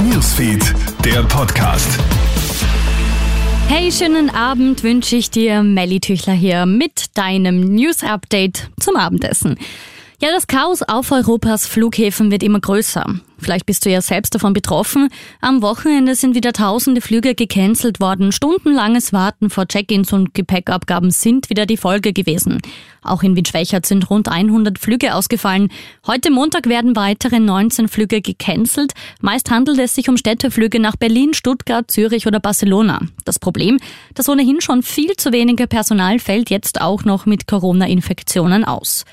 Newsfeed, der Podcast. Hey, schönen Abend wünsche ich dir, Melly Tüchler hier mit deinem News Update zum Abendessen. Ja, das Chaos auf Europas Flughäfen wird immer größer. Vielleicht bist du ja selbst davon betroffen. Am Wochenende sind wieder tausende Flüge gecancelt worden. Stundenlanges Warten vor Check-ins und Gepäckabgaben sind wieder die Folge gewesen. Auch in Wien-Schwächert sind rund 100 Flüge ausgefallen. Heute Montag werden weitere 19 Flüge gecancelt. Meist handelt es sich um Städteflüge nach Berlin, Stuttgart, Zürich oder Barcelona. Das Problem, das ohnehin schon viel zu wenige Personal fällt jetzt auch noch mit Corona-Infektionen aus.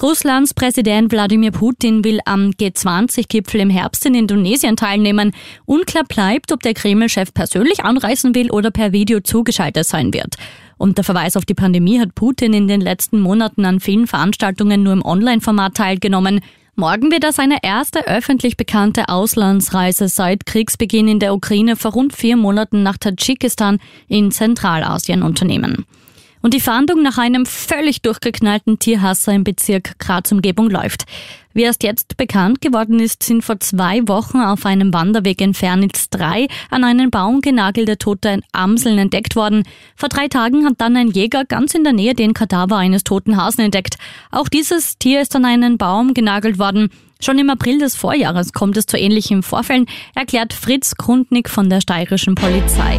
Russlands Präsident Wladimir Putin will am G20-Gipfel im Herbst in Indonesien teilnehmen. Unklar bleibt, ob der Kreml-Chef persönlich anreisen will oder per Video zugeschaltet sein wird. Unter Verweis auf die Pandemie hat Putin in den letzten Monaten an vielen Veranstaltungen nur im Online-Format teilgenommen. Morgen wird er seine erste öffentlich bekannte Auslandsreise seit Kriegsbeginn in der Ukraine vor rund vier Monaten nach Tadschikistan in Zentralasien unternehmen. Und die Fahndung nach einem völlig durchgeknallten Tierhasser im Bezirk Graz-Umgebung läuft. Wie erst jetzt bekannt geworden ist, sind vor zwei Wochen auf einem Wanderweg in Fernitz drei an einen Baum genagelte tote Amseln entdeckt worden. Vor drei Tagen hat dann ein Jäger ganz in der Nähe den Kadaver eines toten Hasen entdeckt. Auch dieses Tier ist an einen Baum genagelt worden. Schon im April des Vorjahres kommt es zu ähnlichen Vorfällen, erklärt Fritz Grundnick von der steirischen Polizei.